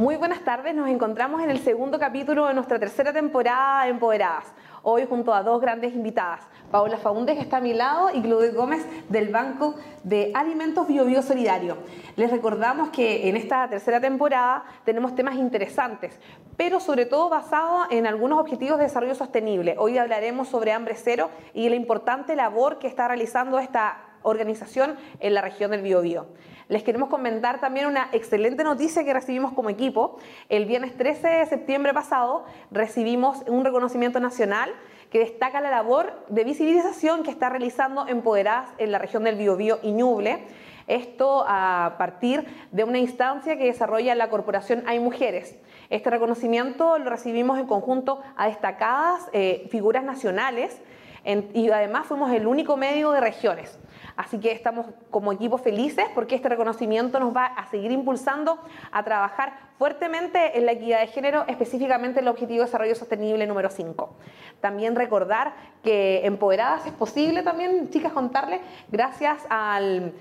Muy buenas tardes, nos encontramos en el segundo capítulo de nuestra tercera temporada de Empoderadas. Hoy junto a dos grandes invitadas, Paola Faúndez que está a mi lado y Claudia Gómez del Banco de Alimentos Bio Bio Solidario. Les recordamos que en esta tercera temporada tenemos temas interesantes, pero sobre todo basados en algunos objetivos de desarrollo sostenible. Hoy hablaremos sobre hambre cero y la importante labor que está realizando esta organización en la región del Biobío. Les queremos comentar también una excelente noticia que recibimos como equipo. El viernes 13 de septiembre pasado recibimos un reconocimiento nacional que destaca la labor de visibilización que está realizando Empoderadas en la región del Biobío y Ñuble. Esto a partir de una instancia que desarrolla la corporación Hay Mujeres. Este reconocimiento lo recibimos en conjunto a destacadas eh, figuras nacionales y además fuimos el único medio de regiones. Así que estamos como equipo felices porque este reconocimiento nos va a seguir impulsando a trabajar fuertemente en la equidad de género, específicamente en el Objetivo de Desarrollo Sostenible número 5. También recordar que Empoderadas es posible también, chicas, contarles, gracias al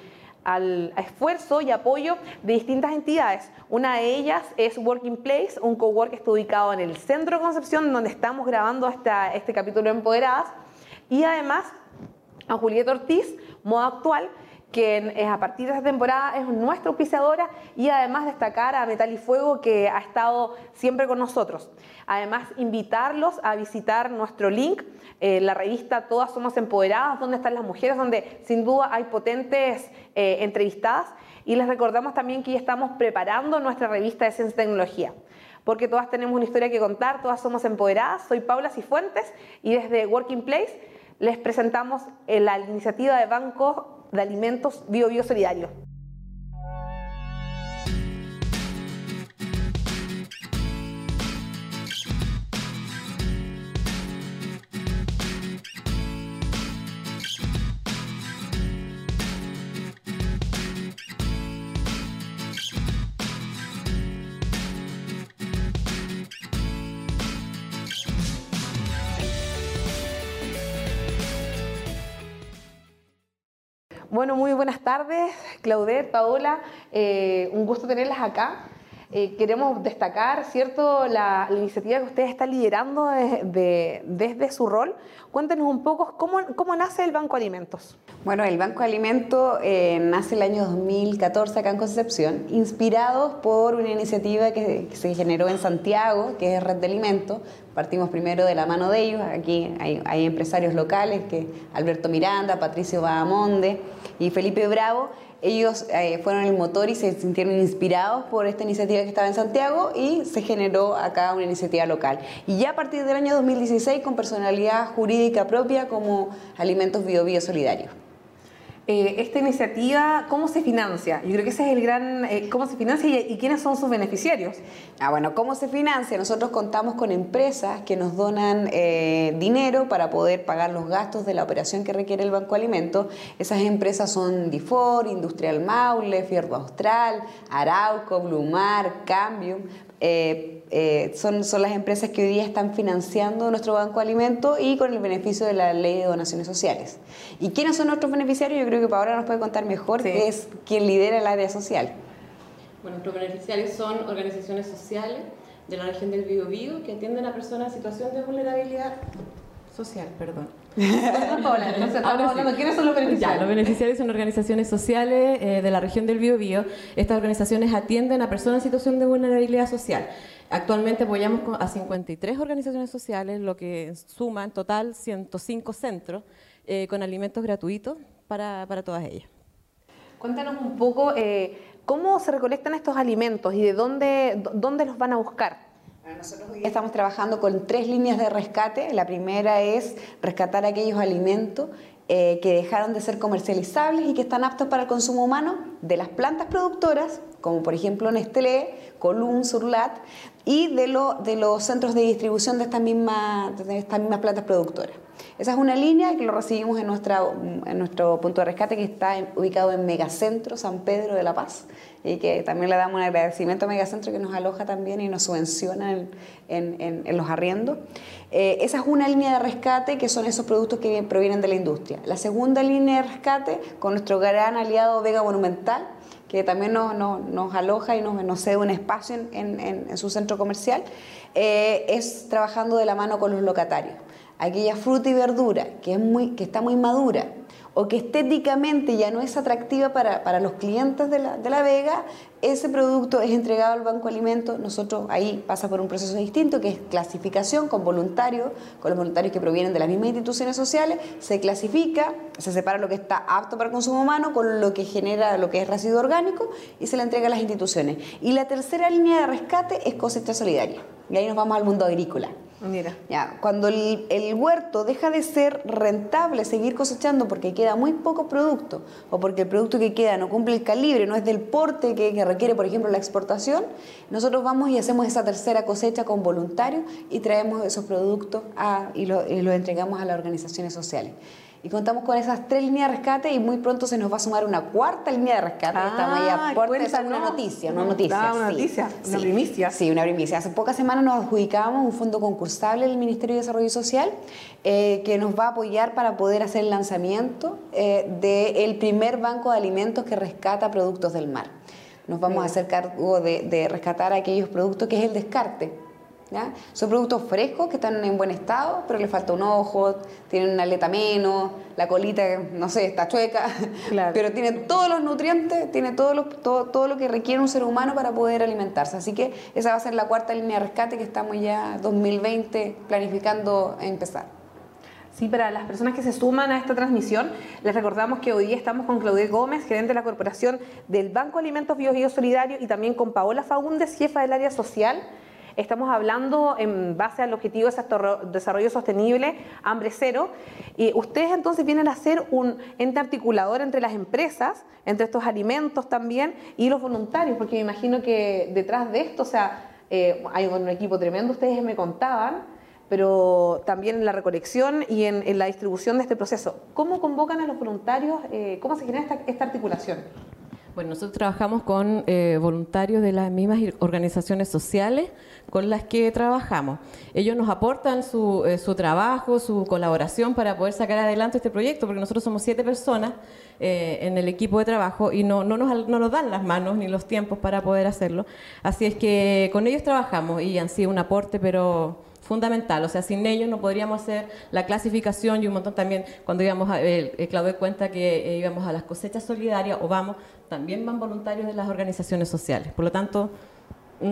al esfuerzo y apoyo de distintas entidades. Una de ellas es Working Place, un cowork que está ubicado en el centro de Concepción, donde estamos grabando esta, este capítulo de Empoderadas. Y además a Julieta Ortiz, Moda Actual, que a partir de esta temporada es nuestra auspiciadora y además destacar a Metal y Fuego que ha estado siempre con nosotros. Además, invitarlos a visitar nuestro link, eh, la revista Todas Somos Empoderadas, donde están las mujeres, donde sin duda hay potentes eh, entrevistadas. Y les recordamos también que ya estamos preparando nuestra revista de Ciencia y Tecnología porque todas tenemos una historia que contar, todas somos empoderadas. Soy Paula Cifuentes y desde Working Place les presentamos la iniciativa de Banco de Alimentos Bio Bio Solidario. Bueno, muy buenas tardes, Claudette, Paola, eh, un gusto tenerlas acá. Eh, queremos destacar, ¿cierto?, la, iniciativa que ustedes están liderando desde su rol. Cuéntenos un poco cómo, nace el Banco Alimentos. Bueno, el Banco Alimentos eh, nace el año 2014 acá en Concepción, inspirados por una iniciativa que, se generó en Santiago, que es Red de Alimentos. Partimos primero de la mano de ellos. Aquí hay, hay empresarios locales, que Alberto Miranda, Patricio Bahamonde y Felipe Bravo ellos eh, fueron el motor y se sintieron inspirados por esta iniciativa que estaba en Santiago y se generó acá una iniciativa local. Y ya a partir del año 2016 con personalidad jurídica propia como Alimentos Bio Bio Solidarios. Eh, esta iniciativa, ¿cómo se financia? Yo creo que ese es el gran, eh, ¿cómo se financia y, quiénes son sus beneficiarios? Ah, bueno, ¿cómo se financia? Nosotros contamos con empresas que nos donan eh, dinero para poder pagar los gastos de la operación que requiere el Banco Alimentos. Esas empresas son Difor, Industrial Maule, Fierro Austral, Arauco, Blumar, Cambium, eh, eh, son, son las empresas que hoy día están financiando nuestro banco de alimentos y con el beneficio de la ley de donaciones sociales. ¿Y quiénes son nuestros beneficiarios? Yo creo que ahora nos puede contar mejor, que es quien lidera el área social. Bueno, nuestros beneficiarios son organizaciones sociales de la región del Biobío que atienden a personas en situación de vulnerabilidad social, perdón. ¿Quiénes son los beneficiarios? los beneficiarios son organizaciones sociales eh, de la región del Biobío. Estas organizaciones atienden a personas en situación de vulnerabilidad social. Actualmente apoyamos a 53 organizaciones sociales, lo que suma en total 105 centros eh, con alimentos gratuitos para, para, todas ellas. Cuéntanos un poco eh, cómo se recolectan estos alimentos y de dónde, dónde los van a buscar. Nosotros estamos trabajando con tres líneas de rescate. La primera es rescatar aquellos alimentos eh, que dejaron de ser comercializables y que están aptos para el consumo humano de las plantas productoras, como por ejemplo Nestlé, Column, Surlat, y de, de los centros de distribución de estas mismas, plantas productoras. Esa es una línea que lo recibimos en nuestro punto de rescate que está ubicado en Megacentro San Pedro de la Paz y que también le damos un agradecimiento a Megacentro que nos aloja también y nos subvenciona en, en, los arriendos. Eh, esa es una línea de rescate que son esos productos que provienen de la industria. La segunda línea de rescate con nuestro gran aliado Vega Monumental que también nos, nos, nos aloja y nos, nos, cede un espacio en, en, en su centro comercial, eh, es trabajando de la mano con los locatarios. Aquella fruta y verdura que, es muy, que está muy madura, o que estéticamente ya no es atractiva para, para los clientes de la, de la, Vega, ese producto es entregado al Banco Alimentos. Nosotros ahí pasa por un proceso distinto que es clasificación con voluntarios, con los voluntarios que provienen de las mismas instituciones sociales, se clasifica, se separa lo que está apto para consumo humano con lo que genera lo que es residuo orgánico y se le entrega a las instituciones. Y la tercera línea de rescate es cosecha solidaria. Y ahí nos vamos al mundo agrícola. Mira. Ya, cuando el, el, huerto deja de ser rentable seguir cosechando porque queda muy poco producto o porque el producto que queda no cumple el calibre, no es del porte que, que requiere, por ejemplo, la exportación, nosotros vamos y hacemos esa tercera cosecha con voluntarios y traemos esos productos a, y los lo entregamos a las organizaciones sociales. Y contamos con esas tres líneas de rescate y muy pronto se nos va a sumar una cuarta línea de rescate. Ah, Estamos ahí a puerta, una noticia, una noticia. Ah, una sí, noticia, sí, una primicia. Sí, una primicia. Hace pocas semanas nos adjudicamos un fondo concursable del Ministerio de Desarrollo Social eh, que nos va a apoyar para poder hacer el lanzamiento eh, del primer banco de alimentos que rescata productos del mar. Nos vamos Bien. a hacer cargo de, de rescatar aquellos productos que es el descarte. ¿Ya? Son productos frescos que están en buen estado, pero le falta un ojo, tienen una aleta menos, la colita, no sé, está chueca, claro. pero tiene todos los nutrientes, tiene todo lo, todo, todo lo que requiere un ser humano para poder alimentarse. Así que esa va a ser la cuarta línea de rescate que estamos ya 2020 planificando empezar. Sí, para las personas que se suman a esta transmisión, les recordamos que hoy día estamos con Claudia Gómez, gerente de la Corporación del Banco Alimentos Bio, Bio Solidario, y también con Paola Faúndez, jefa del área social Estamos hablando en base al objetivo de desarrollo sostenible, hambre cero. Y ustedes entonces vienen a ser un ente articulador entre las empresas, entre estos alimentos también, y los voluntarios, porque me imagino que detrás de esto, o sea, eh, hay un equipo tremendo, ustedes me contaban, pero también en la recolección y en, la distribución de este proceso. ¿Cómo convocan a los voluntarios? Eh, ¿Cómo se genera esta articulación? Bueno, nosotros trabajamos con eh, voluntarios de las mismas organizaciones sociales con las que trabajamos. Ellos nos aportan su, eh, su trabajo, su colaboración para poder sacar adelante este proyecto, porque nosotros somos siete personas eh, en el equipo de trabajo y no, no, nos, no nos dan las manos ni los tiempos para poder hacerlo. Así es que con ellos trabajamos y han sido un aporte, pero fundamental. O sea, sin ellos no podríamos hacer la clasificación y un montón también, cuando íbamos a, eh, Claudio cuenta que eh, íbamos a las cosechas solidarias o vamos, también van voluntarios de las organizaciones sociales. Por lo tanto,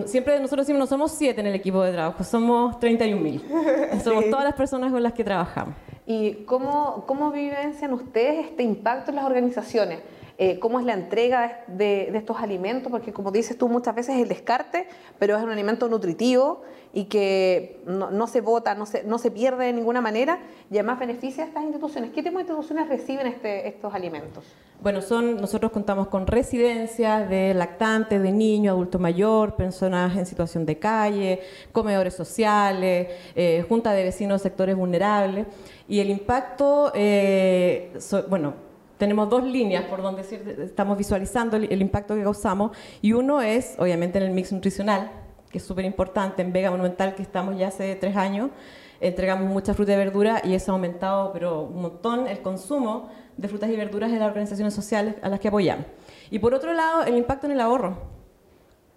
siempre nosotros decimos, no somos siete en el equipo de trabajo, somos 31 mil. Somos sí. todas las personas con las que trabajamos. ¿Y cómo, cómo vivencian ustedes este impacto en las organizaciones? Eh, cómo es la entrega de, de, estos alimentos, porque como dices tú muchas veces es el descarte, pero es un alimento nutritivo y que no, se bota, no se, no se pierde de ninguna manera y además beneficia a estas instituciones. ¿Qué tipo de instituciones reciben este, estos alimentos? Bueno, son, nosotros contamos con residencias de lactantes, de niño, adulto mayor, personas en situación de calle, comedores sociales, eh, junta de vecinos sectores vulnerables. Y el impacto, eh, so, bueno, tenemos dos líneas por donde estamos visualizando el, impacto que causamos y uno es obviamente en el mix nutricional, que es súper importante, en Vega Monumental que estamos ya hace tres años, entregamos mucha fruta y verdura y eso ha aumentado pero un montón el consumo de frutas y verduras en las organizaciones sociales a las que apoyamos. Y por otro lado, el impacto en el ahorro.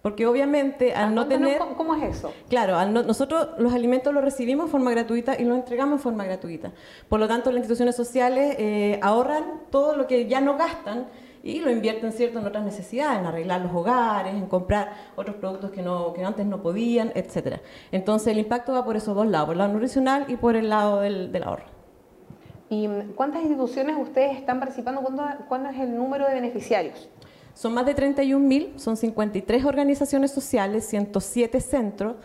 Porque obviamente al no tener... ¿Cómo, ¿Cómo, es eso? Claro, al no, nosotros los alimentos los recibimos de forma gratuita y los entregamos en forma gratuita. Por lo tanto, las instituciones sociales eh, ahorran todo lo que ya no gastan y lo invierten cierto en otras necesidades, en arreglar los hogares, en comprar otros productos que, no, que antes no podían, etc. Entonces el impacto va por esos dos lados, por el lado nutricional y por el lado del, del ahorro. ¿Y cuántas instituciones ustedes están participando? ¿Cuándo, ¿Cuándo es el número de beneficiarios? Son más de 31.000, son 53 organizaciones sociales, 107 centros.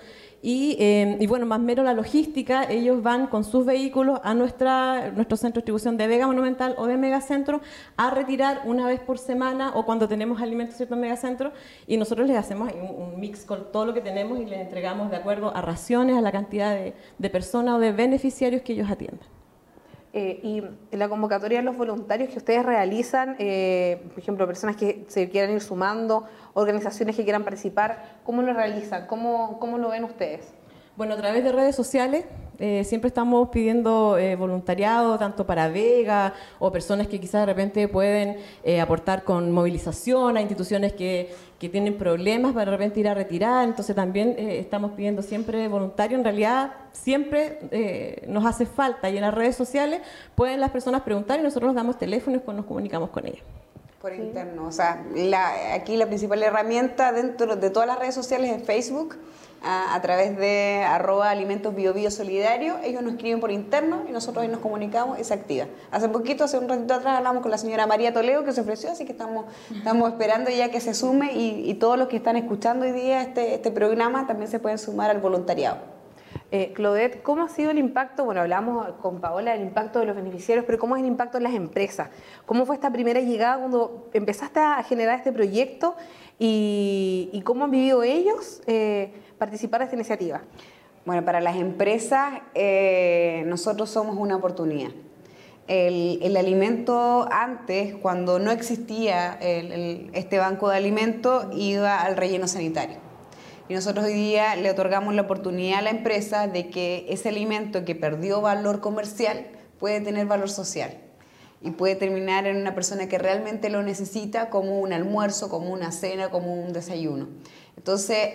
Y, eh, y, bueno, más mero la logística, ellos van con sus vehículos a nuestra, nuestro centro de distribución de Vega Monumental o de Megacentro a retirar una vez por semana o cuando tenemos alimentos en Megacentro y nosotros les hacemos un, un, mix con todo lo que tenemos y les entregamos de acuerdo a raciones, a la cantidad de, de personas o de beneficiarios que ellos atiendan. Eh, y la convocatoria de los voluntarios que ustedes realizan, eh, por ejemplo, personas que se quieran ir sumando, organizaciones que quieran participar, ¿cómo lo realizan? ¿Cómo, cómo lo ven ustedes? Bueno, a través de redes sociales eh, siempre estamos pidiendo eh, voluntariado, tanto para Vega o personas que quizás de repente pueden eh, aportar con movilización a instituciones que, que, tienen problemas para de repente ir a retirar. Entonces también estamos pidiendo siempre voluntario. En realidad siempre nos hace falta y en las redes sociales pueden las personas preguntar y nosotros nos damos teléfonos y nos comunicamos con ellas por interno. O sea, aquí la principal herramienta dentro de todas las redes sociales es Facebook a, través de arroba alimentos bio, bio solidario. Ellos nos escriben por interno y nosotros ahí nos comunicamos y se activa. Hace poquito, hace un ratito atrás, hablamos con la señora María Toledo que se ofreció, así que estamos, estamos esperando ya que se sume y, todos los que están escuchando hoy día este, este programa también se pueden sumar al voluntariado. Eh, Claudette, ¿cómo ha sido el impacto? Bueno, hablamos con Paola del impacto de los beneficiarios, pero ¿cómo es el impacto en las empresas? ¿Cómo fue esta primera llegada cuando empezaste a generar este proyecto y, cómo han vivido ellos? Eh, participar de esta iniciativa? Bueno, para las empresas eh, nosotros somos una oportunidad. El, alimento antes, cuando no existía este banco de alimentos, iba al relleno sanitario. Y nosotros hoy día le otorgamos la oportunidad a la empresa de que ese alimento que perdió valor comercial puede tener valor social y puede terminar en una persona que realmente lo necesita como un almuerzo, como una cena, como un desayuno. Entonces,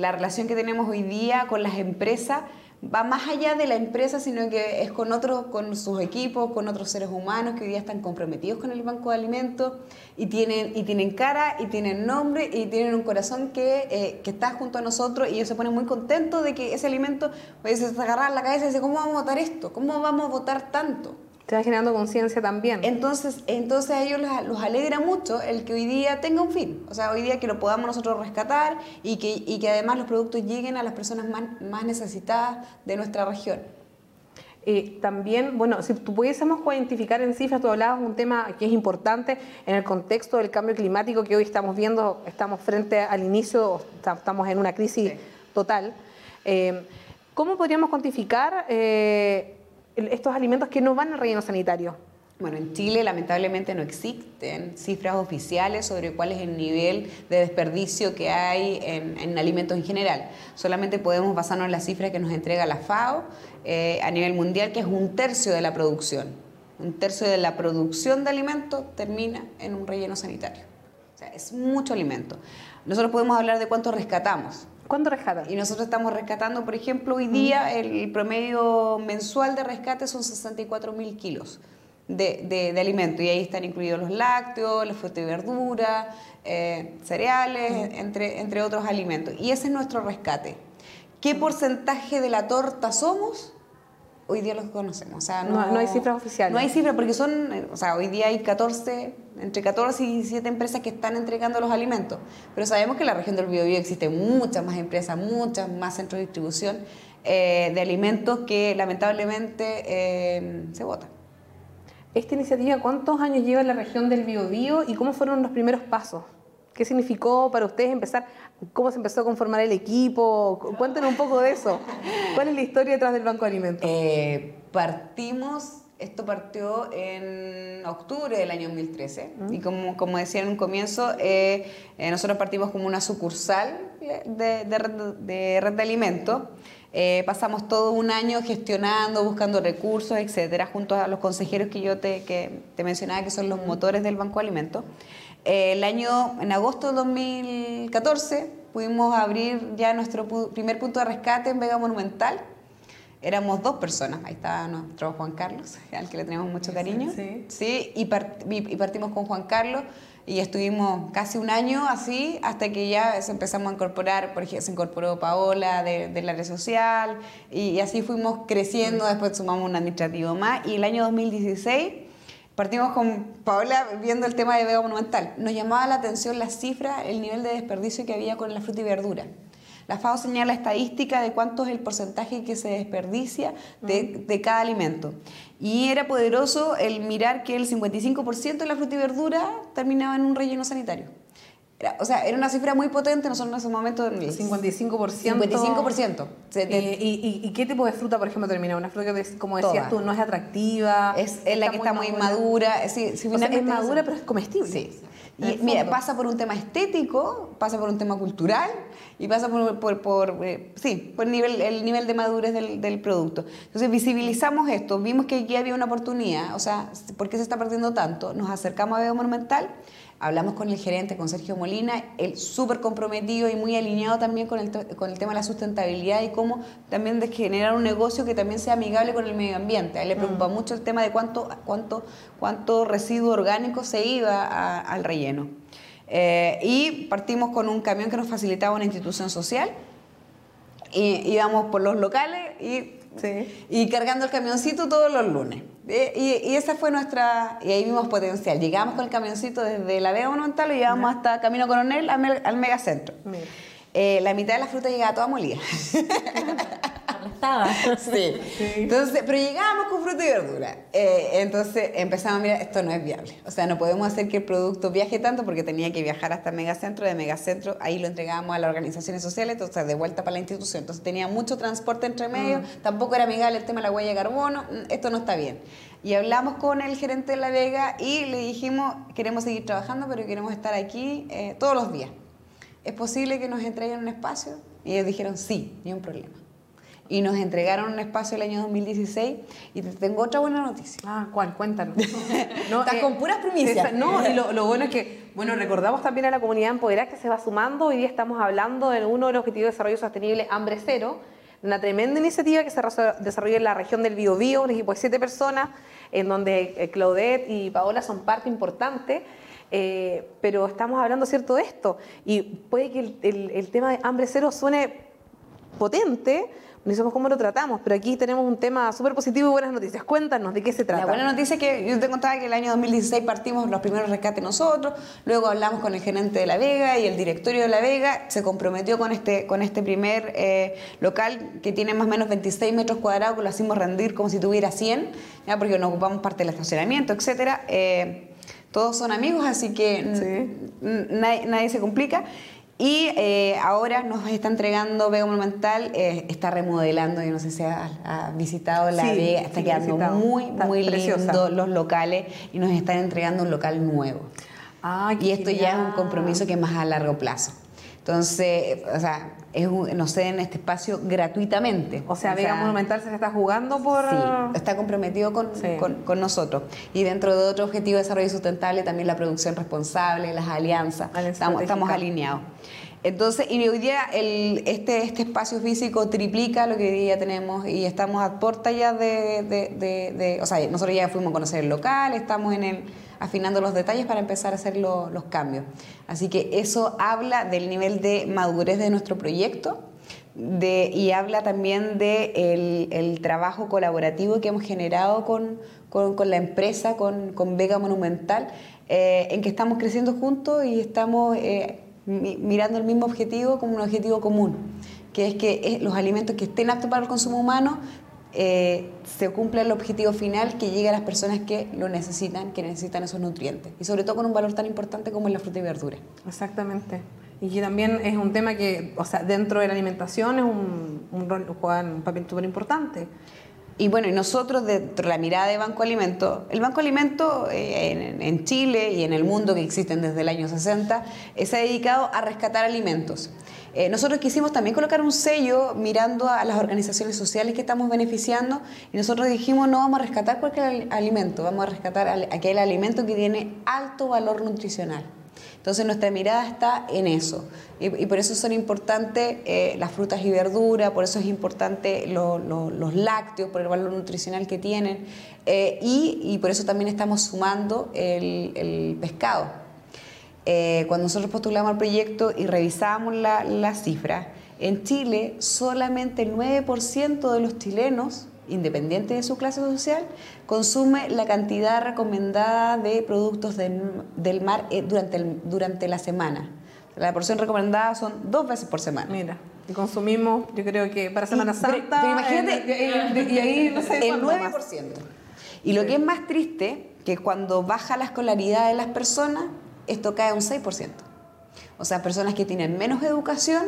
la relación que tenemos hoy día con las empresas va más allá de la empresa, sino que es con otros, con sus equipos, con otros seres humanos que hoy día están comprometidos con el banco de alimentos y tienen, y tienen cara, y tienen nombre, y tienen un corazón que, eh, que está junto a nosotros y ellos se ponen muy contentos de que ese alimento, pues, se agarrar la cabeza y dice, ¿cómo vamos a votar esto? ¿Cómo vamos a votar tanto? Te va generando conciencia también. Entonces, entonces a ellos los, alegra mucho el que hoy día tenga un fin. O sea, hoy día que lo podamos nosotros rescatar y que, y que además los productos lleguen a las personas más, más necesitadas de nuestra región. Eh, también, bueno, si pudiésemos identificar en cifras, tú hablabas un tema que es importante en el contexto del cambio climático que hoy estamos viendo, estamos frente al inicio, estamos en una crisis total. Eh, ¿Cómo podríamos cuantificar eh, estos alimentos que no van al relleno sanitario? Bueno, en Chile lamentablemente no existen cifras oficiales sobre cuál es el nivel de desperdicio que hay en, alimentos en general. Solamente podemos basarnos en las cifras que nos entrega la FAO eh, a nivel mundial, que es un tercio de la producción. Un tercio de la producción de alimentos termina en un relleno sanitario. O sea, es mucho alimento. Nosotros podemos hablar de cuánto rescatamos. ¿Cuánto rescatan? Y nosotros estamos rescatando, por ejemplo, hoy día el promedio mensual de rescate son 64 mil kilos de, de, alimento y ahí están incluidos los lácteos, la fruta y verdura, eh, cereales, entre, entre otros alimentos. Y ese es nuestro rescate. ¿Qué porcentaje de la torta somos? Hoy día los conocemos. O sea, no, no, hay cifras oficiales. No hay cifras porque son, o sea, hoy día hay 14, entre 14 y 17 empresas que están entregando los alimentos. Pero sabemos que en la región del Biobío existen muchas más empresas, muchas más centros de distribución eh, de alimentos que lamentablemente eh, se votan. Esta iniciativa, ¿cuántos años lleva en la región del Biobío y cómo fueron los primeros pasos? ¿Qué significó para ustedes empezar? ¿Cómo se empezó a conformar el equipo? Cuéntenos un poco de eso. ¿Cuál es la historia detrás del Banco de Alimentos? Eh, partimos, esto partió en octubre del año 2013 y como, como decía en un comienzo, eh, eh, nosotros partimos como una sucursal de, de, red, de alimentos. pasamos todo un año gestionando, buscando recursos, etcétera, junto a los consejeros que yo te, que te mencionaba, que son los motores del Banco de Alimentos. El año, en agosto de 2014, pudimos abrir ya nuestro primer punto de rescate en Vega Monumental. Éramos dos personas, ahí estaba nuestro Juan Carlos, al que le tenemos mucho cariño. Sí, sí y, partimos con Juan Carlos y estuvimos casi un año así hasta que ya empezamos a incorporar, por ejemplo, se incorporó Paola de, del área social y, así fuimos creciendo, después sumamos un administrativo más y el año 2016 Partimos con Paola viendo el tema de Vega Monumental. Nos llamaba la atención la cifra, el nivel de desperdicio que había con la fruta y verdura. La FAO señala estadística de cuánto es el porcentaje que se desperdicia de, de cada alimento. Y era poderoso el mirar que el 55% de la fruta y verdura terminaba en un relleno sanitario o sea, era una cifra muy potente, nosotros en ese momento... 55%. 55%. ¿Y, y, qué tipo de fruta, por ejemplo, termina? Una fruta que, como decías tú, no es atractiva. Es, la que está muy madura. Sí, es madura, pero es comestible. Sí. Y mira, pasa por un tema estético, pasa por un tema cultural y pasa por, por, por eh, sí, por el nivel, el nivel de madurez del, del, producto. Entonces visibilizamos esto, vimos que aquí había una oportunidad, o sea, ¿por qué se está perdiendo tanto? Nos acercamos a Veo Monumental, hablamos con el gerente, con Sergio Molina, él súper comprometido y muy alineado también con el, con el tema de la sustentabilidad y cómo también de generar un negocio que también sea amigable con el medio ambiente. A él le preocupa mm. mucho el tema de cuánto, cuánto, cuánto residuo orgánico se iba al relleno. Eh, y partimos con un camión que nos facilitaba una institución social. Y íbamos por los locales y, y cargando el camioncito todos los lunes. Y, esa fue nuestra, y ahí vimos potencial. Llegamos con el camioncito desde la Vega Monumental, lo llevamos hasta Camino Coronel al, al megacentro. Eh, la mitad de la fruta llegaba toda molida. Aplastada. Sí. Entonces, pero llegábamos con fruta y verdura. Eh, entonces empezamos a mirar, esto no es viable. O sea, no podemos hacer que el producto viaje tanto porque tenía que viajar hasta megacentro. De megacentro, ahí lo entregábamos a las organizaciones sociales, entonces de vuelta para la institución. Entonces tenía mucho transporte entre medio, mm. tampoco era amigable el tema de la huella de carbono. Mm, esto no está bien. Y hablamos con el gerente de La Vega y le dijimos, queremos seguir trabajando, pero queremos estar aquí eh, todos los días. ¿es posible que nos entreguen un espacio? Y ellos dijeron, sí, ni un problema. Y nos entregaron un espacio el año 2016 y te tengo otra buena noticia. Ah, ¿cuál? Cuéntanos. no, Estás eh, con puras primicias. no, y lo, bueno es que, bueno, recordamos también a la comunidad empoderada que se va sumando. Hoy día estamos hablando de uno de los objetivos de desarrollo sostenible, Hambre Cero, una tremenda iniciativa que se desarrolla en la región del Biobío, un equipo de siete personas, en donde eh, Claudette y Paola son parte importante. Eh, pero estamos hablando, ¿cierto?, de esto. Y puede que el, tema de hambre cero suene potente, no sabemos cómo lo tratamos, pero aquí tenemos un tema súper positivo y buenas noticias. Cuéntanos de qué se trata. La buena noticia es que yo te contaba que el año 2016 partimos los primeros rescates nosotros, luego hablamos con el gerente de La Vega y el directorio de La Vega se comprometió con este, con este primer eh, local que tiene más o menos 26 metros cuadrados, que lo hicimos rendir como si tuviera 100, ¿ya? porque nos ocupamos parte del estacionamiento, etcétera. Eh, todos son amigos, así que nadie, se complica. Y eh, ahora nos está entregando Vega Monumental, eh, está remodelando, yo no sé si ha, visitado la Vega, está quedando muy, muy lindo los locales y nos están entregando un local nuevo. Ah, y esto ya es un compromiso que es más a largo plazo. Entonces, o sea, es nos ceden este espacio gratuitamente. O sea, Vega Monumental se está jugando por... Sí, está comprometido con, con, nosotros. Y dentro de otro objetivo de desarrollo sustentable, también la producción responsable, las alianzas, estamos, estamos alineados. Entonces, y hoy día el, este, este espacio físico triplica lo que hoy día tenemos y estamos a puerta ya de, de, de, O sea, nosotros ya fuimos a conocer el local, estamos en el afinando los detalles para empezar a hacer los cambios. Así que eso habla del nivel de madurez de nuestro proyecto y habla también del de el trabajo colaborativo que hemos generado con, la empresa, con, con Vega Monumental, eh, en que estamos creciendo juntos y estamos eh, mirando el mismo objetivo como un objetivo común, que es que eh, los alimentos que estén aptos para el consumo humano eh, se cumpla el objetivo final que llegue a las personas que lo necesitan, que necesitan esos nutrientes. Y sobre todo con un valor tan importante como es la fruta y verdura. Exactamente. Y que también es un tema que, o sea, dentro de la alimentación es un, un, juega un papel súper importante. Y bueno, nosotros dentro de la mirada de Banco Alimento, el Banco Alimento eh, en, Chile y en el mundo que existen desde el año 60, eh, se ha dedicado a rescatar alimentos. Eh, nosotros quisimos también colocar un sello mirando a las organizaciones sociales que estamos beneficiando y nosotros dijimos no vamos a rescatar cualquier alimento, vamos a rescatar aquel alimento que tiene alto valor nutricional. Entonces nuestra mirada está en eso y, por eso son importantes eh, las frutas y verduras, por eso es importante los lácteos, por el valor nutricional que tienen eh, y, por eso también estamos sumando el, pescado. Eh, cuando nosotros postulamos al proyecto y revisábamos la, la cifra, en Chile solamente el 9% de los chilenos independiente de su clase social, consume la cantidad recomendada de productos del mar eh, durante, durante la semana. La porción recomendada son dos veces por semana. Mira, y consumimos, yo creo que para Semana Santa. imagínate, y ahí no sé el 9%. Y lo que es más triste, que cuando baja la escolaridad de las personas, esto cae un 6%. O sea, personas que tienen menos educación,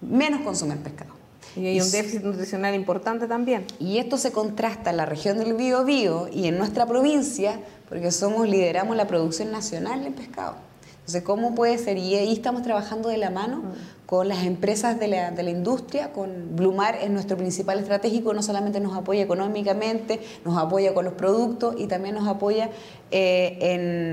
menos consumen pescado. Y hay un déficit nutricional importante también. Y esto se contrasta en la región del Bío y en nuestra provincia, porque somos lideramos la producción nacional de pescado. Entonces, ¿cómo puede ser? Y ahí estamos trabajando de la mano con las empresas de la, de la industria, con Blumar es nuestro principal estratégico, no solamente nos apoya económicamente, nos apoya con los productos y también nos apoya eh,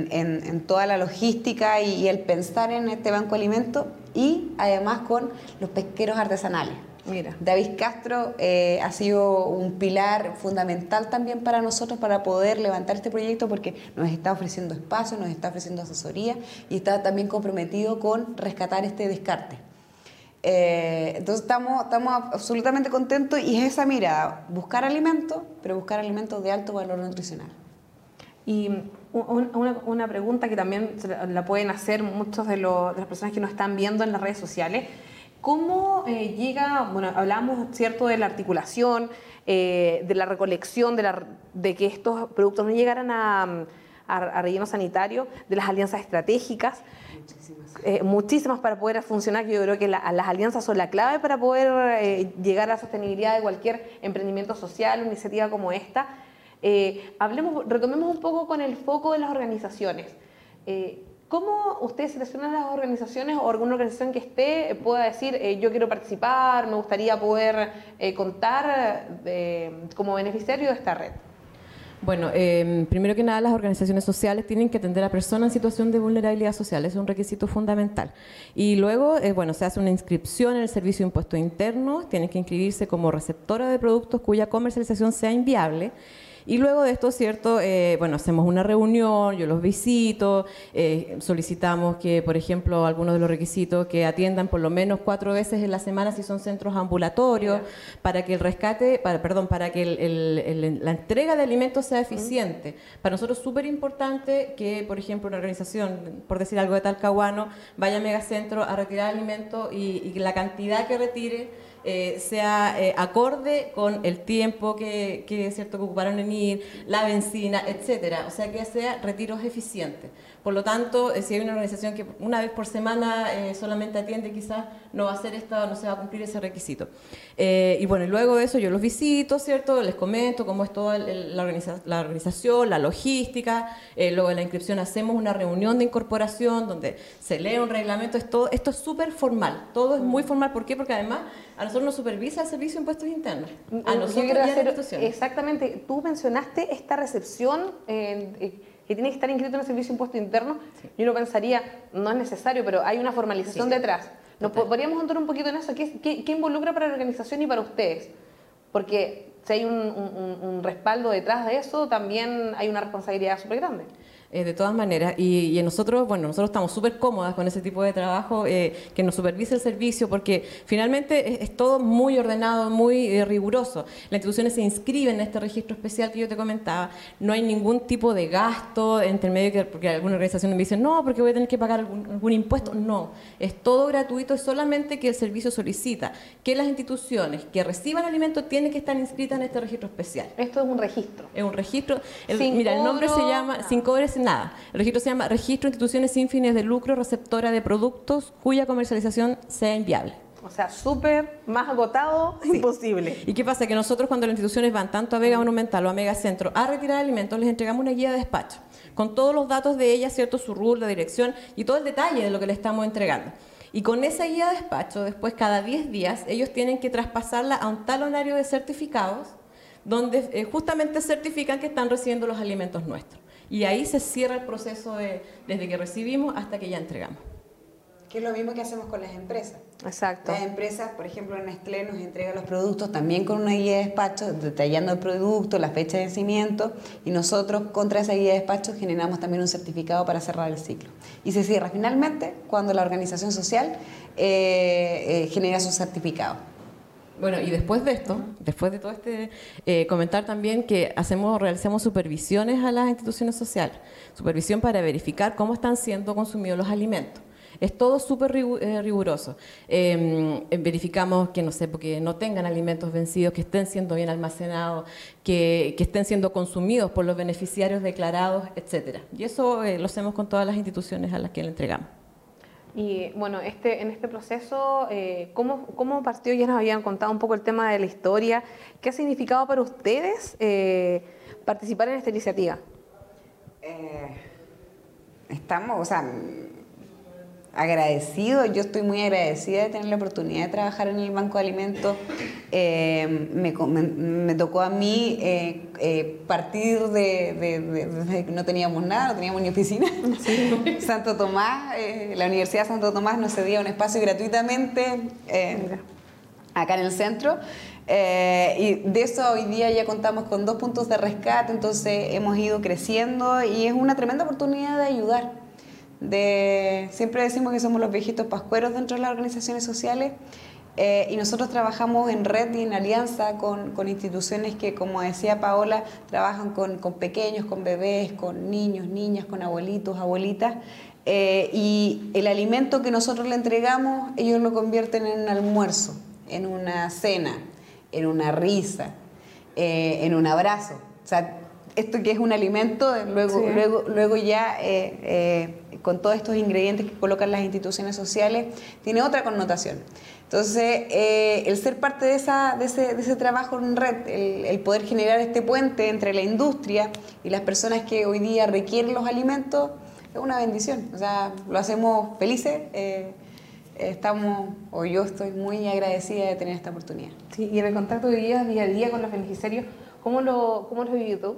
en, en, toda la logística y, y el pensar en este banco de alimentos y además con los pesqueros artesanales. Mira. David Castro eh, ha sido un pilar fundamental también para nosotros para poder levantar este proyecto porque nos está ofreciendo espacio, nos está ofreciendo asesoría y está también comprometido con rescatar este descarte. Eh, entonces estamos, absolutamente contentos y es esa mirada, buscar alimentos, pero buscar alimentos de alto valor nutricional. Y una, pregunta que también la pueden hacer muchos de, de las personas que nos están viendo en las redes sociales ¿Cómo eh, llega, bueno, hablamos, ¿cierto?, de la articulación, eh, de la recolección, de, la, de, que estos productos no llegaran a, a, relleno sanitario, de las alianzas estratégicas. Muchísimas. Eh, muchísimas para poder funcionar. Yo creo que las alianzas son la clave para poder llegar a la sostenibilidad de cualquier emprendimiento social, una iniciativa como esta. hablemos, retomemos un poco con el foco de las organizaciones. ¿Cómo ustedes seleccionan las organizaciones o alguna organización que esté eh, pueda decir eh, yo quiero participar, me gustaría poder eh, contar como beneficiario de esta red? Bueno, primero que nada las organizaciones sociales tienen que atender a personas en situación de vulnerabilidad social, es un requisito fundamental. Y luego, bueno, se hace una inscripción en el Servicio de Impuestos Internos, tienen que inscribirse como receptora de productos cuya comercialización sea inviable y luego de esto, ¿cierto? Eh, bueno, hacemos una reunión, yo los visito, eh, solicitamos que, por ejemplo, algunos de los requisitos que atiendan por lo menos cuatro veces en la semana si son centros ambulatorios, para que el rescate, para, perdón, para que la entrega de alimentos sea eficiente. Para nosotros es súper importante que, por ejemplo, una organización, por decir algo de Talcahuano, vaya a Megacentro a retirar alimentos y, y la cantidad que retire eh, sea eh, acorde con el tiempo que, que, ¿cierto? que ocuparon en ir, la benzina, etcétera. O sea, que sea retiros eficientes. Por lo tanto, eh, si hay una organización que una vez por semana eh, solamente atiende, quizás no va a ser esta, no se va a cumplir ese requisito. Eh, y bueno, luego de eso yo los visito, ¿cierto? Les comento cómo es toda la, organización, la logística. luego de la inscripción hacemos una reunión de incorporación donde se lee un reglamento. Esto, esto es súper formal, todo es muy formal. ¿Por qué? Porque además a nosotros nos supervisa el Servicio de Impuestos Internos. A nosotros y a Exactamente. Tú mencionaste esta recepción que tiene que estar inscrito en el servicio de impuesto interno, yo no pensaría, no es necesario, pero hay una formalización detrás. ¿Nos podríamos entrar un poquito en eso? ¿Qué, involucra para la organización y para ustedes? Porque si hay un respaldo detrás de eso, también hay una responsabilidad súper grande. Eh, de todas maneras. Y, nosotros, bueno, nosotros estamos súper cómodas con ese tipo de trabajo, eh, que nos supervise el servicio, porque finalmente es, todo muy ordenado, muy eh, riguroso. Las instituciones se inscriben en este registro especial que yo te comentaba. No hay ningún tipo de gasto entre medio, que, porque alguna organización me dice, no, porque voy a tener que pagar algún, impuesto. No, es todo gratuito, es solamente que el servicio solicita que las instituciones que reciban alimentos tienen que estar inscritas en este registro especial. Esto es un registro. Es un registro. mira, el nombre se llama, sin cobres nada. El registro se llama Registro de Instituciones sin fines de lucro receptora de productos cuya comercialización sea inviable. O sea, súper más agotado, imposible. ¿Y qué pasa? Que nosotros cuando las instituciones van tanto a Vega Monumental o a Mega Centro a retirar alimentos, les entregamos una guía de despacho con todos los datos de ella, ¿cierto? Su rule, la dirección y todo el detalle de lo que le estamos entregando. Y con esa guía de despacho, después cada 10 días, ellos tienen que traspasarla a un talonario de certificados donde eh, justamente certifican que están recibiendo los alimentos nuestros. Y ahí se cierra el proceso de, desde que recibimos hasta que ya entregamos. Que es lo mismo que hacemos con las empresas. Exacto. Las empresas, por ejemplo, Nestlé nos entrega los productos también con una guía de despacho, detallando el producto, la fecha de vencimiento, y nosotros contra esa guía de despacho generamos también un certificado para cerrar el ciclo. Y se cierra finalmente cuando la organización social eh, eh, genera su certificado. Bueno, y después de esto, después de todo este, eh, comentar también que hacemos, realizamos supervisiones a las instituciones sociales, supervisión para verificar cómo están siendo consumidos los alimentos. Es todo súper eh, riguroso. Em, verificamos que, no sé, porque no tengan alimentos vencidos, que estén siendo bien almacenados, que, que estén siendo consumidos por los beneficiarios declarados, etcétera. Y eso eh, lo hacemos con todas las instituciones a las que le entregamos. Y bueno, este, en este proceso, eh, ¿cómo, ¿cómo, partió? Ya nos habían contado un poco el tema de la historia. ¿Qué ha significado para ustedes eh, participar en esta iniciativa? Eh, estamos, o sea, agradecido, yo estoy muy agradecida de tener la oportunidad de trabajar en el Banco de Alimentos. Eh, me, me, tocó a mí eh, eh, partir de, que no teníamos nada, no teníamos ni oficina. Santo Tomás, la Universidad de Santo Tomás nos cedía un espacio gratuitamente acá en el centro. y de eso hoy día ya contamos con dos puntos de rescate, entonces hemos ido creciendo y es una tremenda oportunidad de ayudar de, siempre decimos que somos los viejitos pascueros dentro de las organizaciones sociales eh, y nosotros trabajamos en red y en alianza con, con instituciones que, como decía Paola, trabajan con, pequeños, con bebés, con niños, niñas, con abuelitos, abuelitas. Eh, y el alimento que nosotros le entregamos, ellos lo convierten en un almuerzo, en una cena, en una risa, eh, en un abrazo. O sea, esto que es un alimento, luego, luego, luego ya con todos estos ingredientes que colocan las instituciones sociales, tiene otra connotación. Entonces, eh, el ser parte de, esa, de, ese, de, ese, trabajo en red, el, poder generar este puente entre la industria y las personas que hoy día requieren los alimentos, es una bendición. O sea, lo hacemos felices. Eh, estamos, o yo estoy muy agradecida de tener esta oportunidad. Sí, y en el contacto que llevas día a día con los beneficiarios, ¿cómo lo, cómo lo has vivido tú?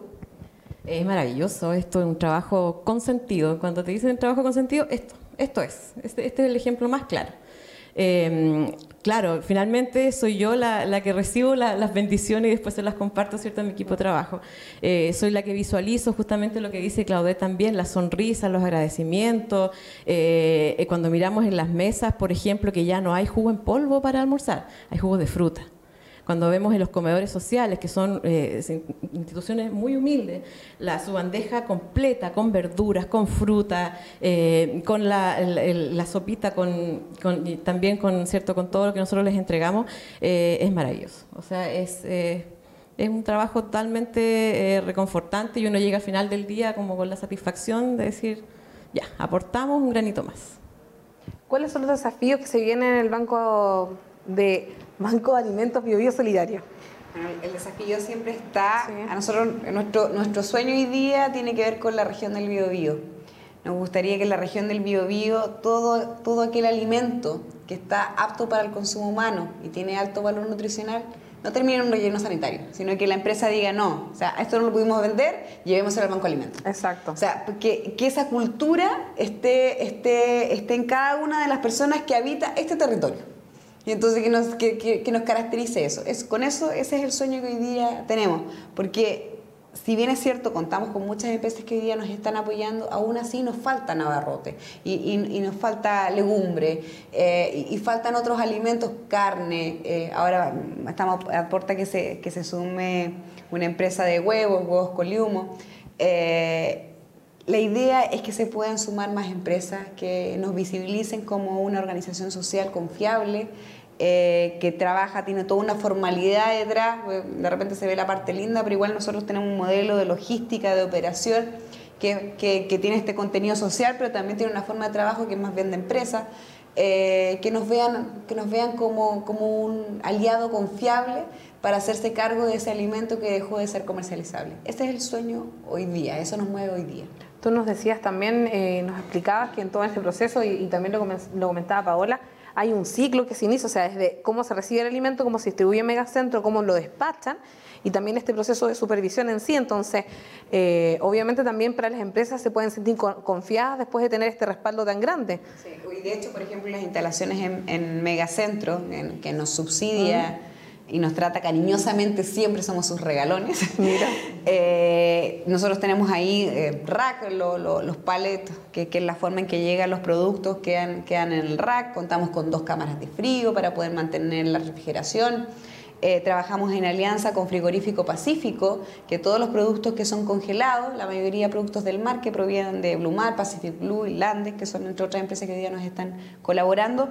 Es maravilloso, esto es un trabajo consentido. Cuando te dicen trabajo consentido, esto, esto es. Este, este es el ejemplo más claro. Em, claro, finalmente soy yo la, que recibo las bendiciones y después se las comparto ¿cierto? a mi equipo de trabajo. Eh, soy la que visualizo justamente lo que dice Claudette también, las sonrisas, los agradecimientos. Eh, eh, cuando miramos en las mesas, por ejemplo, que ya no hay jugo en polvo para almorzar, hay jugo de fruta cuando vemos en los comedores sociales, que son eh, instituciones muy humildes, la, su bandeja completa con verduras, con fruta, eh, con la, sopita, con, también con, ¿cierto? con todo lo que nosotros les entregamos, eh, es maravilloso. O sea, es es un trabajo totalmente reconfortante y uno llega al final del día como con la satisfacción de decir, ya, aportamos un granito más. ¿Cuáles son los desafíos que se vienen en el Banco de Banco de Alimentos Bio, Solidario. El desafío siempre está, a nosotros, nuestro, nuestro sueño hoy día tiene que ver con la región del Biobío. Nos gustaría que en la región del Biobío todo, todo aquel alimento que está apto para el consumo humano y tiene alto valor nutricional no termine en un relleno sanitario, sino que la empresa diga no, o sea, esto no lo pudimos vender, llevémoslo al banco de alimentos. Exacto. O sea, que, que esa cultura esté, esté, esté en cada una de las personas que habita este territorio. Y entonces que nos, que, que, nos caracterice eso. Es, con eso, ese es el sueño que hoy día tenemos. Porque si bien es cierto, contamos con muchas empresas que hoy día nos están apoyando, aún así nos falta navarrote y, y, nos falta legumbre eh, y, faltan otros alimentos, carne. Eh, ahora estamos a que se, que se sume una empresa de huevos, huevos con Eh, la idea es que se puedan sumar más empresas que nos visibilicen como una organización social confiable, eh, que trabaja, tiene toda una formalidad detrás, eh, de repente se ve la parte linda, pero igual nosotros tenemos un modelo de logística, de operación, que, que, tiene este contenido social, pero también tiene una forma de trabajo que es más bien de empresa, eh, que nos vean, que nos vean como, como un aliado confiable para hacerse cargo de ese alimento que dejó de ser comercializable. Ese es el sueño hoy día, eso nos mueve hoy día. Tú nos decías también, nos explicabas que en todo este proceso, y, y también lo, lo comentaba Paola, hay un ciclo que se inicia, o sea, desde cómo se recibe el alimento, cómo se distribuye en megacentro, cómo lo despachan y también este proceso de supervisión en sí. Entonces, eh, obviamente también para las empresas se pueden sentir confiadas después de tener este respaldo tan grande. Sí, y de hecho, por ejemplo, las instalaciones en, megacentro, que nos subsidia y nos trata cariñosamente, siempre somos sus regalones. Mira. Eh, nosotros tenemos ahí eh, rack, los pallets, que, es la forma en que llegan los productos, quedan, quedan en el rack. Contamos con dos cámaras de frío para poder mantener la refrigeración. Eh, trabajamos en alianza con Frigorífico Pacífico, que todos los productos que son congelados, la mayoría productos del mar que provienen de Blumar, Pacific Blue y Landes, que son entre otras empresas que hoy día nos están colaborando,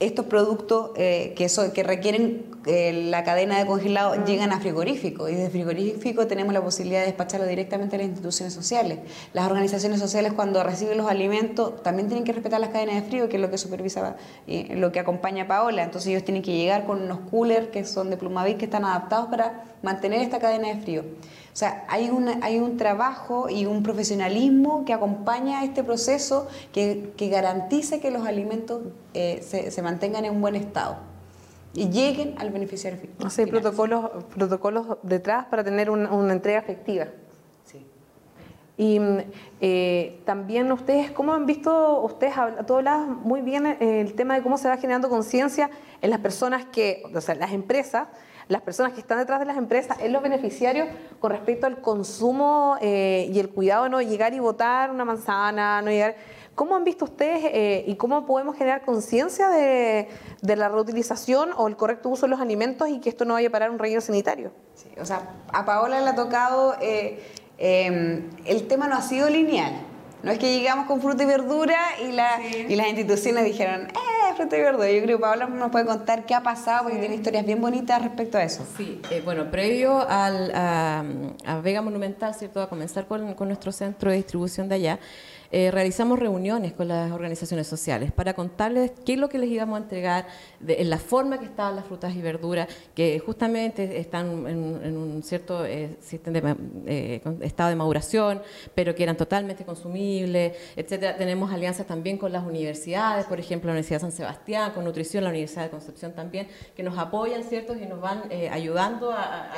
estos productos eh, que, que requieren eh, la cadena de congelado llegan a frigorífico y desde frigorífico tenemos la posibilidad de despacharlo directamente a las instituciones sociales. Las organizaciones sociales cuando reciben los alimentos también tienen que respetar las cadenas de frío, que es lo que supervisa, y lo que acompaña a Paola. Entonces ellos tienen que llegar con unos coolers que son de Plumavit que están adaptados para mantener esta cadena de frío. O sea, hay, una, hay un trabajo y un profesionalismo que acompaña este proceso que, que garantice que los alimentos eh, se, se, mantengan en un buen estado y lleguen al beneficiario final. hay protocolos, protocolos detrás para tener una, una entrega efectiva. Sí. Y eh, también ustedes, ¿cómo han visto, ustedes, tú hablabas muy bien eh, el tema de cómo se va generando conciencia en las personas que, o sea, las empresas, las personas que están detrás de las empresas, en los beneficiarios con respecto al consumo eh, y el cuidado de no llegar y botar una manzana, no llegar... ¿Cómo han visto ustedes eh, y cómo podemos generar conciencia de, la reutilización o el correcto uso de los alimentos y que esto no vaya a parar un relleno sanitario? Sí, o sea, a Paola le ha tocado, eh, em, el tema no ha sido lineal. No es que llegamos con fruta y verdura y, la, y las instituciones dijeron, eh, y verdura. Yo creo que Paola nos puede contar qué ha pasado porque tiene historias bien bonitas respecto a eso. Sí, eh, bueno, previo al, a, Vega Monumental, ¿cierto? A comenzar con, con nuestro centro de distribución de allá, eh, realizamos reuniones con las organizaciones sociales para contarles qué es lo que les íbamos a entregar, en la forma que estaban las frutas y verduras, que justamente están en, un cierto eh, eh, estado de maduración, pero que eran totalmente consumibles, etcétera. Tenemos alianzas también con las universidades, por ejemplo, la Universidad de San Sebastián, con Nutrición, la Universidad de Concepción también, que nos apoyan, ¿cierto? Y nos van ayudando a,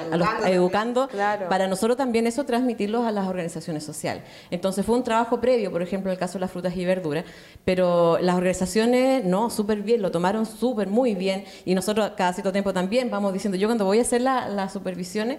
educando, para nosotros también eso transmitirlos a las organizaciones sociales. Entonces fue un trabajo previo, por ejemplo, en el caso de las frutas y verduras, pero las organizaciones, no, súper bien, lo tomaron súper, muy bien, y nosotros cada cierto tiempo también vamos diciendo, yo cuando voy a hacer las supervisiones,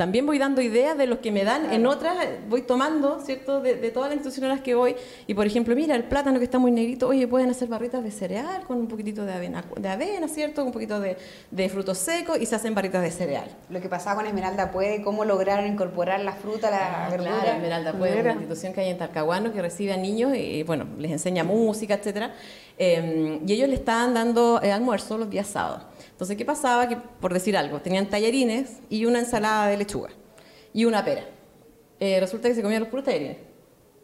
también voy dando ideas de los que me dan, en otras voy tomando, ¿cierto?, de, todas las instituciones a las que voy. Y por ejemplo, mira, el plátano que está muy negrito, oye, pueden hacer barritas de cereal con un poquitito de avena, de avena ¿cierto?, con un poquito de, de frutos secos y se hacen barritas de cereal. Lo que pasaba con Esmeralda Puede, cómo lograron incorporar la fruta, la ah, verdura. Claro, Esmeralda Puede, una institución que hay en Talcahuano que recibe a niños y, bueno, les enseña música, etcétera. Em, y ellos le estaban dando eh, almuerzo los días sábados. Entonces, ¿qué pasaba? Que, por decir algo, tenían tallarines y una ensalada de lechuga y una pera. Eh, resulta que se comían los puros tallarines.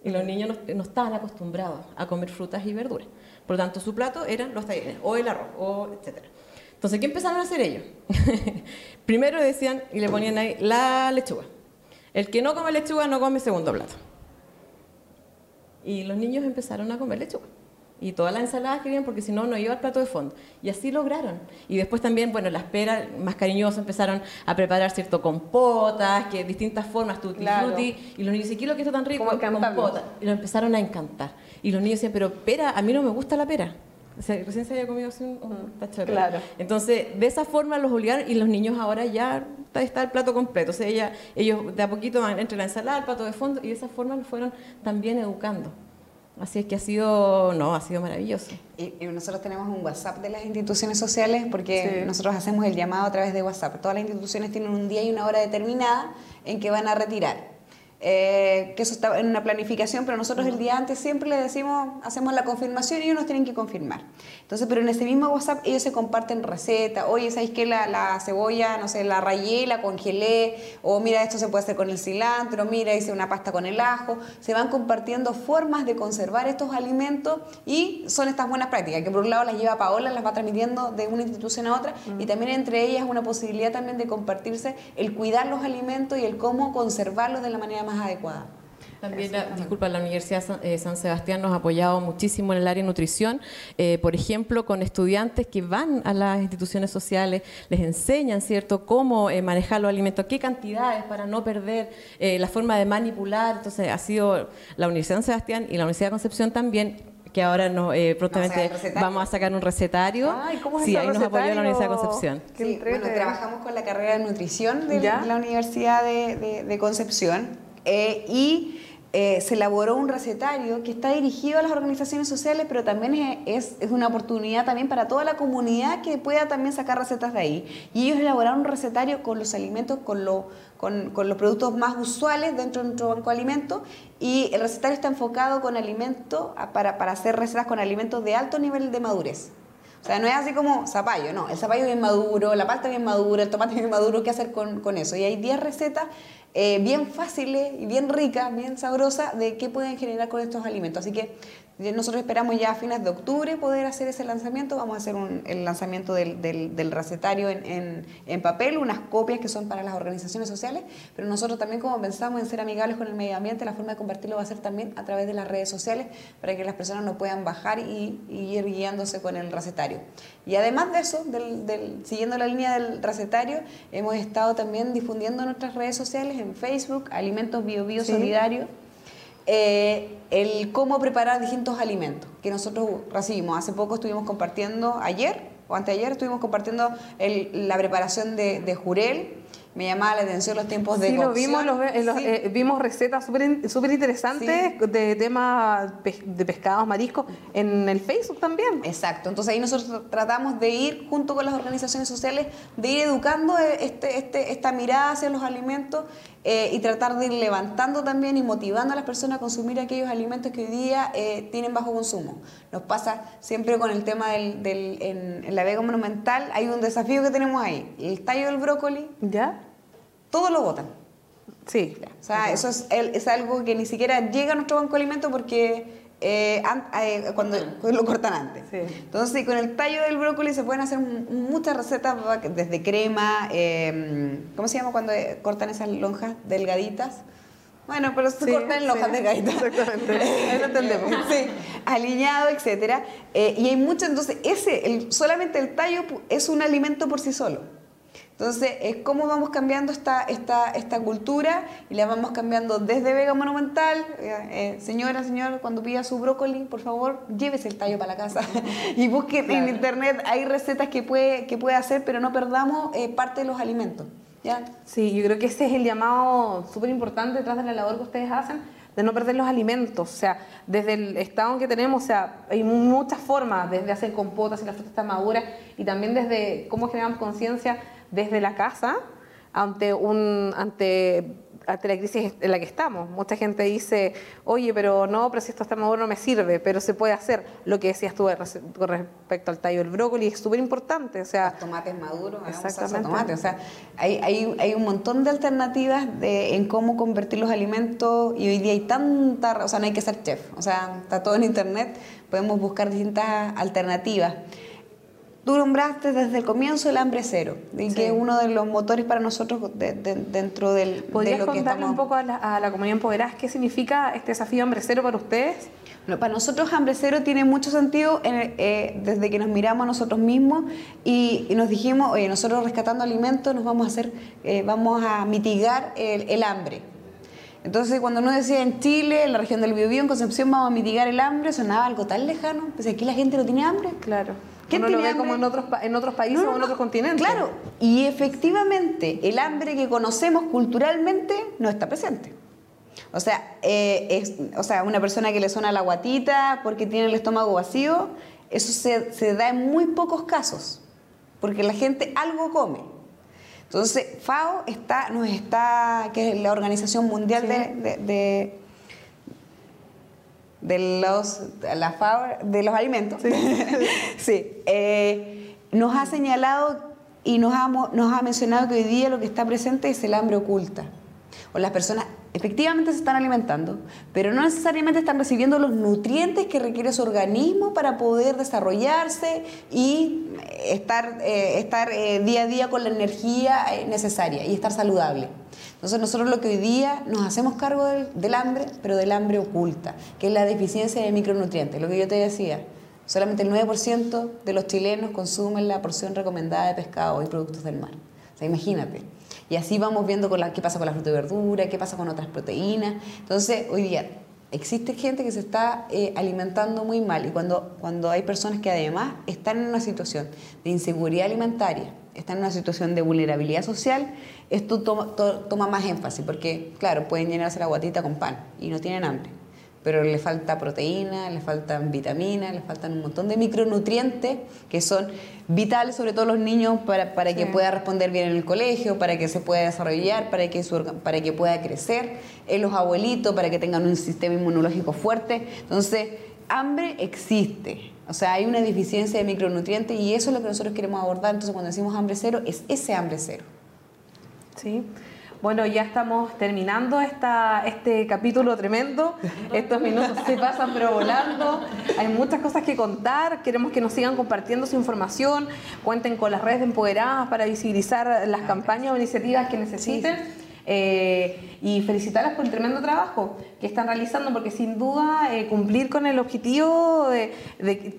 Y los niños no, estaban acostumbrados a comer frutas y verduras. Por lo tanto, su plato eran los tallarines, o el arroz, o etc. Entonces, ¿qué empezaron a hacer ellos? Primero decían y le ponían ahí la lechuga. El que no come lechuga no come segundo plato. Y los niños empezaron a comer lechuga y todas las ensaladas querían porque si no, no iba al plato de fondo. Y así lograron. Y después también, bueno, las peras más cariñosas empezaron a preparar, ¿cierto? Compotas, que distintas formas, tutti frutti. Y los niños decían, ¿qué es lo que está tan rico? Compota. Y lo empezaron a encantar. Y los niños decían, pero pera, a mí no me gusta la pera. O sea, recién se había comido un, mm, tacho de pera. Claro. Entonces, de esa forma los obligaron y los niños ahora ya está, el plato completo. O sea, ella, ellos de a poquito van entre la ensalada, el plato de fondo y de esa forma los fueron también educando. Así es que ha sido, no, ha sido maravilloso. Y, nosotros tenemos un WhatsApp de las instituciones sociales porque nosotros hacemos el llamado a través de WhatsApp. Todas las instituciones tienen un día y una hora determinada en que van a retirar. Eh, que eso está en una planificación, pero nosotros el día antes siempre le decimos, hacemos la confirmación y ellos nos tienen que confirmar. Entonces, pero en ese mismo WhatsApp ellos se comparten recetas, oye, ¿sabéis que la, la, cebolla, no sé, la rayé, la congelé? O mira, esto se puede hacer con el cilantro, mira, hice una pasta con el ajo. Se van compartiendo formas de conservar estos alimentos y son estas buenas prácticas, que por un lado las lleva Paola, las va transmitiendo de una institución a otra y también entre ellas una posibilidad también de compartirse el cuidar los alimentos y el cómo conservarlos de la manera más adecuada. También, la, disculpa, la Universidad San, eh, San, Sebastián nos ha apoyado muchísimo en el área de nutrición, eh, por ejemplo, con estudiantes que van a las instituciones sociales, les enseñan, ¿cierto?, cómo eh, manejar los alimentos, qué cantidades para no perder, la forma de manipular. Entonces, ha sido la Universidad San Sebastián y la Universidad de Concepción también que ahora no, prontamente vamos a sacar un recetario. Ay, ¿cómo es sí, ahí nos apoyó la Universidad de Concepción. Sí, bueno, trabajamos con la carrera de nutrición de, la Universidad de, de Concepción eh, y eh, se elaboró un recetario que está dirigido a las organizaciones sociales, pero también es, una oportunidad también para toda la comunidad que pueda también sacar recetas de ahí. Y ellos elaboraron un recetario con los alimentos, con, con, los productos más usuales dentro de nuestro banco de alimentos. Y el recetario está enfocado con alimentos, para hacer recetas con alimentos de alto nivel de madurez. O sea, no es así como zapallo, no. El zapallo bien maduro, la palta es bien madura, el tomate bien maduro, ¿qué hacer con, con eso? Y hay 10 recetas eh, bien fáciles y bien ricas, bien sabrosas de qué pueden generar con estos alimentos. Así que nosotros esperamos ya a fines de octubre poder hacer ese lanzamiento. Vamos a hacer el lanzamiento del, del, recetario en, en, papel, unas copias que son para las organizaciones sociales, pero nosotros también como pensamos en ser amigables con el medio ambiente, la forma de compartirlo va a ser también a través de las redes sociales para que las personas no puedan bajar y, ir guiándose con el recetario. Y además de eso, del, siguiendo la línea del recetario, hemos estado también difundiendo en nuestras redes sociales, en Facebook, Alimentos Bio Bio Solidario eh, el cómo preparar distintos alimentos que nosotros recibimos. Hace poco estuvimos compartiendo, ayer o anteayer estuvimos compartiendo la preparación de, de jurel. Me llamaba la atención los tiempos de sí, Lo vimos, eh, vimos recetas súper interesantes de temas de pescados, mariscos, en el Facebook también. Exacto, entonces ahí nosotros tratamos de ir junto con las organizaciones sociales, de ir educando eh, este, este, esta mirada hacia los alimentos eh, y tratar de ir levantando también y motivando a las personas a consumir aquellos alimentos que hoy día tienen bajo consumo. Nos pasa siempre con el tema del, en, en la Vega Monumental, hay un desafío que tenemos ahí, el tallo del brócoli. ¿Ya? todos lo votan. Sí. O sea, eso es, es, algo que ni siquiera llega a nuestro banco de alimentos porque eh, eh, cuando lo cortan antes. Sí. Entonces, con el tallo del brócoli se pueden hacer muchas recetas, desde crema, em, ¿cómo se llama cuando cortan esas lonjas delgaditas? Bueno, pero se cortan en lonjas delgaditas. Exactamente, ahí lo entendemos. sí, aliñado, etc. Eh, y hay mucho, entonces, ese, solamente el tallo es un alimento por sí solo. Entonces, es cómo vamos cambiando esta, esta, esta cultura y la vamos cambiando desde Vega Monumental. Eh, eh, señora, señor, cuando pida su brócoli, por favor, llévese el tallo para la casa y busque en internet. Hay recetas que puede, que puede hacer, pero no perdamos eh, parte de los alimentos. ¿ya? Sí, yo creo que ese es el llamado súper importante detrás de la labor que ustedes hacen de no perder los alimentos, o sea, desde el estado en que tenemos, o sea, hay muchas formas, desde hacer compotas y la fruta está madura, y también desde cómo generamos conciencia desde la casa ante, un, ante, ante la crisis en la que estamos. Mucha gente dice, oye, pero no, pero si esto está maduro no me sirve, pero se puede hacer. Lo que decías tú con respecto al tallo del brócoli es súper importante. O sea, Los tomates maduros, exactamente. Tomate. O sea, hay, hay, hay, un montón de alternativas de, en cómo convertir los alimentos y hoy día hay tanta, o sea, no hay que ser chef. O sea, está todo en internet, podemos buscar distintas alternativas. Tú nombraste desde el comienzo el hambre cero, y que es uno de los motores para nosotros dentro del, ¿Podrías de lo contarle un poco a la, comunidad empoderada qué significa este desafío hambre cero para ustedes? para nosotros hambre cero tiene mucho sentido eh, desde que nos miramos a nosotros mismos y, nos dijimos, oye, nosotros rescatando alimentos nos vamos a hacer, eh, vamos a mitigar el, hambre. Entonces, cuando uno decía en Chile, en la región del Biobío, en Concepción, vamos a mitigar el hambre, sonaba algo tan lejano. Pues aquí la gente no tiene hambre. Claro. Uno lo ve como en otros, en otros países o en otros continentes. Claro, y efectivamente el hambre que conocemos culturalmente no está presente. O sea, eh, es, o sea, una persona que le suena la guatita porque tiene el estómago vacío, eso se, se da en muy pocos casos, porque la gente algo come. Entonces, FAO está, nos está, que es la Organización Mundial de de los, la de los alimentos, sí, eh, nos ha señalado y nos ha, nos ha mencionado que hoy día lo que está presente es el hambre oculta. O las personas efectivamente se están alimentando, pero no necesariamente están recibiendo los nutrientes que requiere su organismo para poder desarrollarse y estar, eh, estar eh, día a día con la energía necesaria y estar saludable. Entonces nosotros lo que hoy día nos hacemos cargo del, hambre, pero del hambre oculta, que es la deficiencia de micronutrientes, lo que yo te decía. Solamente el 9% de los chilenos consumen la porción recomendada de pescado y productos del mar. O sea, imagínate. Y así vamos viendo con la, qué pasa con la fruta y verdura, qué pasa con otras proteínas. Entonces, hoy día existe gente que se está eh, alimentando muy mal y cuando, cuando hay personas que además están en una situación de inseguridad alimentaria, están en una situación de vulnerabilidad social, esto toma, toma más énfasis, porque claro, pueden llenarse la guatita con pan y no tienen hambre, pero le falta proteína, le faltan vitaminas, le faltan un montón de micronutrientes que son vitales, sobre todo los niños, para, para que pueda responder bien en el colegio, para que se pueda desarrollar, para que, para que pueda crecer, en los abuelitos, para que tengan un sistema inmunológico fuerte. Entonces, hambre existe. O sea, hay una deficiencia de micronutrientes y eso es lo que nosotros queremos abordar. Entonces, cuando decimos hambre cero, es ese hambre cero. Sí. Bueno, ya estamos terminando esta, este capítulo tremendo. Estos minutos se pasan pero volando. Hay muchas cosas que contar. Queremos que nos sigan compartiendo su información. Cuenten con las redes de empoderadas para visibilizar las campañas o iniciativas que necesiten. Eh, y felicitarlas por el tremendo trabajo que están realizando, porque sin duda eh, cumplir con el objetivo de,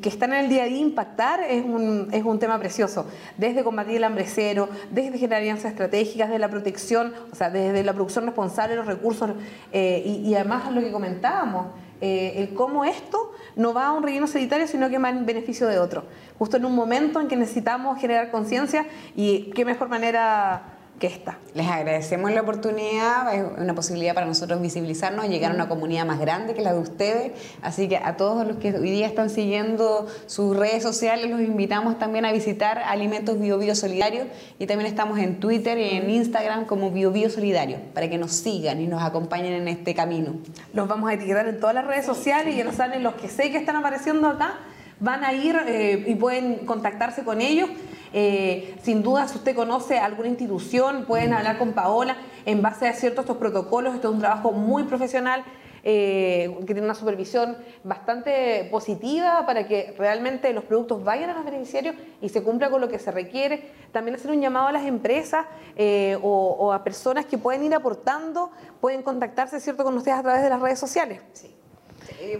que están en el día a día, impactar, es un, es un tema precioso. Desde combatir el hambre cero, desde generar alianzas estratégicas, desde la protección, o sea, desde la producción responsable de los recursos eh, y, además lo que comentábamos. el cómo esto no va a un relleno sanitario, sino que va en beneficio de otro. Justo en un momento en que necesitamos generar conciencia y qué mejor manera que esta. Les agradecemos la oportunidad, es una posibilidad para nosotros visibilizarnos, llegar a una comunidad más grande que la de ustedes, así que a todos los que hoy día están siguiendo sus redes sociales los invitamos también a visitar Alimentos Bio Bio Solidario y también estamos en Twitter y en Instagram como Bio Bio Solidario para que nos sigan y nos acompañen en este camino. Los vamos a etiquetar en todas las redes sociales y ya nos salen los que sé que están apareciendo acá, van a ir eh, y pueden contactarse con ellos eh, sin duda, si usted conoce alguna institución, pueden hablar con Paola en base a ciertos estos protocolos. Esto es un trabajo muy profesional. Eh, que tiene una supervisión bastante positiva para que realmente los productos vayan a los beneficiarios y se cumpla con lo que se requiere. También hacer un llamado a las empresas eh, o, a personas que pueden ir aportando, pueden contactarse ¿cierto? con ustedes a través de las redes sociales. Sí.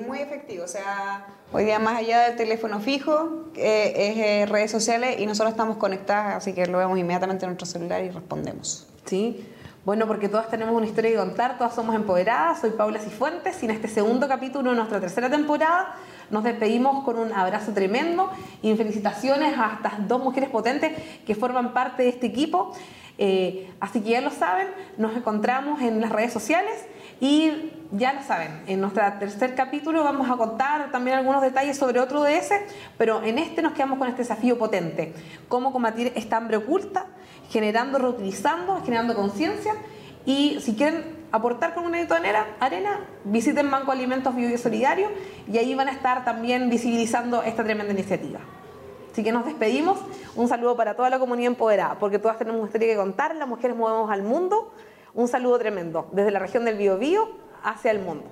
Muy efectivo, o sea, Hoy día más allá del teléfono fijo, eh, es eh, redes sociales y nosotros estamos conectadas, así que lo vemos inmediatamente en nuestro celular y respondemos. Sí, bueno, porque todas tenemos una historia que contar, todas somos empoderadas. Soy Paula Cifuentes y en este segundo capítulo de nuestra tercera temporada nos despedimos con un abrazo tremendo y felicitaciones a estas dos mujeres potentes que forman parte de este equipo. Eh, así que ya lo saben, nos encontramos en las redes sociales y ya lo saben, en nuestro tercer capítulo vamos a contar también algunos detalles sobre otro DS, pero en este nos quedamos con este desafío potente, cómo combatir esta hambre oculta, generando, reutilizando, generando conciencia y si quieren aportar con una de arena, visiten Banco Alimentos Bio y Solidario y ahí van a estar también visibilizando esta tremenda iniciativa. Así que nos despedimos. Un saludo para toda la comunidad empoderada, porque todas tenemos una historia que contar, las mujeres movemos al mundo. Un saludo tremendo desde la región del Biobío hacia el mundo.